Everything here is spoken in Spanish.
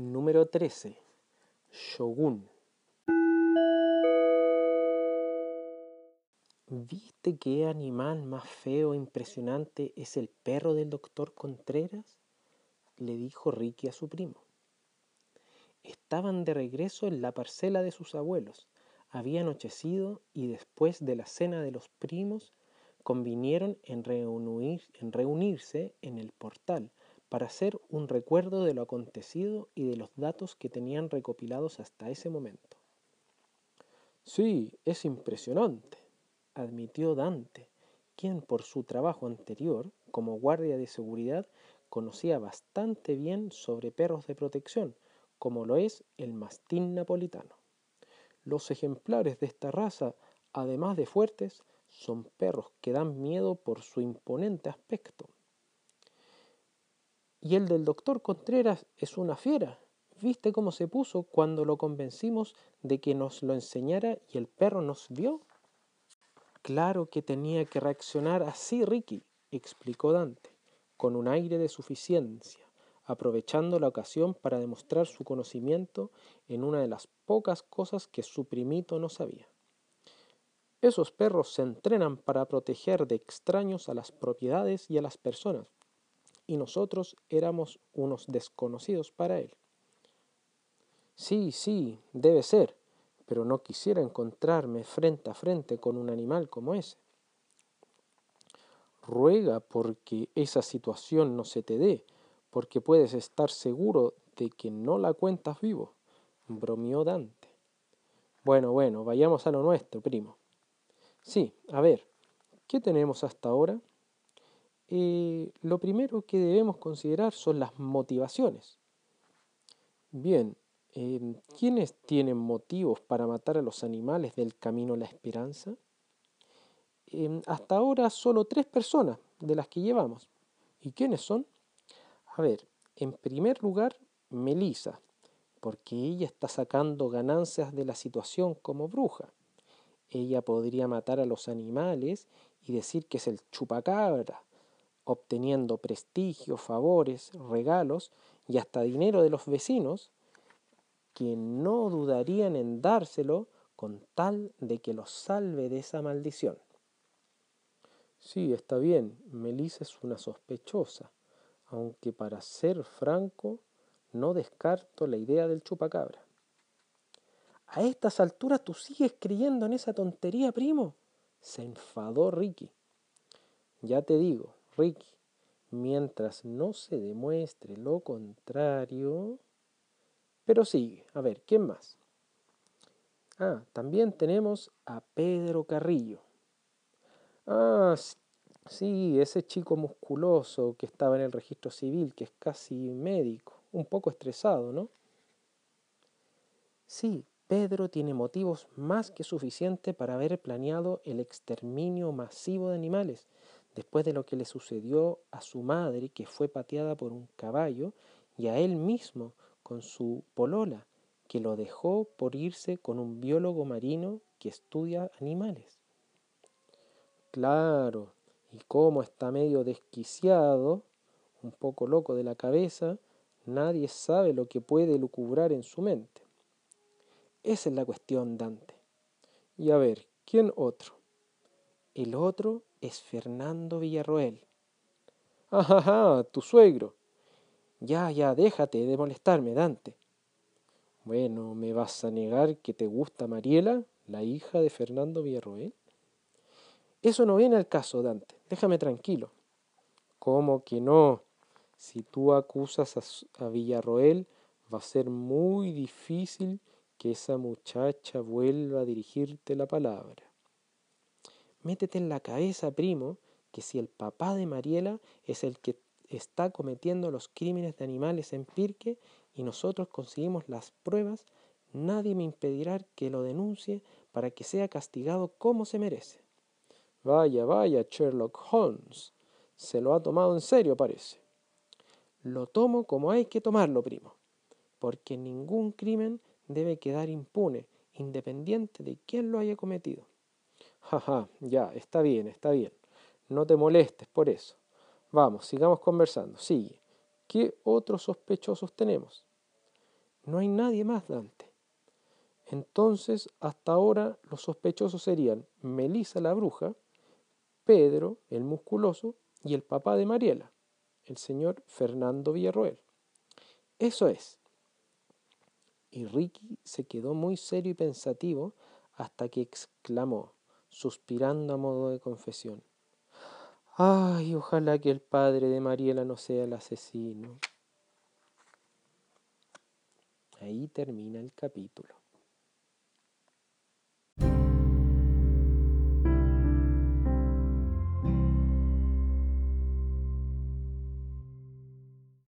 XIII. Shogun. ¿Viste qué animal más feo e impresionante es el perro del doctor Contreras? le dijo Ricky a su primo. Estaban de regreso en la parcela de sus abuelos. Había anochecido y después de la cena de los primos convinieron en, en reunirse en el portal para hacer un recuerdo de lo acontecido y de los datos que tenían recopilados hasta ese momento. Sí, es impresionante, admitió Dante, quien por su trabajo anterior como guardia de seguridad conocía bastante bien sobre perros de protección, como lo es el mastín napolitano. Los ejemplares de esta raza, además de fuertes, son perros que dan miedo por su imponente aspecto. Y el del doctor Contreras es una fiera. ¿Viste cómo se puso cuando lo convencimos de que nos lo enseñara y el perro nos vio? Claro que tenía que reaccionar así, Ricky, explicó Dante, con un aire de suficiencia, aprovechando la ocasión para demostrar su conocimiento en una de las pocas cosas que su primito no sabía. Esos perros se entrenan para proteger de extraños a las propiedades y a las personas, y nosotros éramos unos desconocidos para él. Sí, sí, debe ser, pero no quisiera encontrarme frente a frente con un animal como ese. Ruega porque esa situación no se te dé, porque puedes estar seguro de que no la cuentas vivo, bromeó Dante. Bueno, bueno, vayamos a lo nuestro, primo. Sí, a ver, ¿qué tenemos hasta ahora? Eh, lo primero que debemos considerar son las motivaciones. Bien, Em, ¿quiénes tienen motivos para matar a los animales del camino a la esperanza? Em, hasta ahora solo tres personas de las que llevamos. ¿Y quiénes son? A ver, en primer lugar, Melisa, porque ella está sacando ganancias de la situación como bruja. Ella podría matar a los animales y decir que es el chupacabra, obteniendo prestigio, favores, regalos y hasta dinero de los vecinos que no dudarían en dárselo con tal de que los salve de esa maldición. Sí, está bien, Melissa es una sospechosa, aunque para ser franco, no descarto la idea del chupacabra. A estas alturas tú sigues creyendo en esa tontería, primo. Se enfadó Ricky. Ya te digo, Ricky, mientras no se demuestre lo contrario... Pero sigue. A ver, ¿quién más? Ah, también tenemos a Pedro Carrillo. Ah, sí, ese chico musculoso que estaba en el registro civil, que es casi médico, un poco estresado, ¿no? Sí, Pedro tiene motivos más que suficientes para haber planeado el exterminio masivo de animales, después de lo que le sucedió a su madre, que fue pateada por un caballo, y a él mismo, con su polola, que lo dejó por irse con un biólogo marino que estudia animales. Claro, y como está medio desquiciado, un poco loco de la cabeza, nadie sabe lo que puede lucubrar en su mente. Esa es la cuestión, Dante. Y a ver, ¿quién otro? El otro es Fernando Villarroel. Ajá, tu suegro. Ya, ya, déjate de molestarme, Dante. Bueno, ¿me vas a negar que te gusta Mariela, la hija de Fernando Villarroel? Eso no viene al caso, Dante. Déjame tranquilo. ¿Cómo que no? Si tú acusas a, a Villarroel, va a ser muy difícil que esa muchacha vuelva a dirigirte la palabra. Métete en la cabeza, primo, que si el papá de Mariela es el que está cometiendo los crímenes de animales en Pirque y nosotros conseguimos las pruebas, nadie me impedirá que lo denuncie para que sea castigado como se merece. Vaya, vaya, Sherlock Holmes. Se lo ha tomado en serio, parece. Lo tomo como hay que tomarlo, primo, porque ningún crimen debe quedar impune, independiente de quién lo haya cometido. Jaja, ya, está bien, está bien. No te molestes por eso. Vamos, sigamos conversando. Sigue. ¿Qué otros sospechosos tenemos? No hay nadie más, Dante. Entonces, hasta ahora los sospechosos serían Melisa la bruja, Pedro el musculoso y el papá de Mariela, el señor Fernando Villarroel. Eso es. Y Ricky se quedó muy serio y pensativo hasta que exclamó, suspirando a modo de confesión. Ay, ojalá que el padre de Mariela no sea el asesino. Ahí termina el capítulo.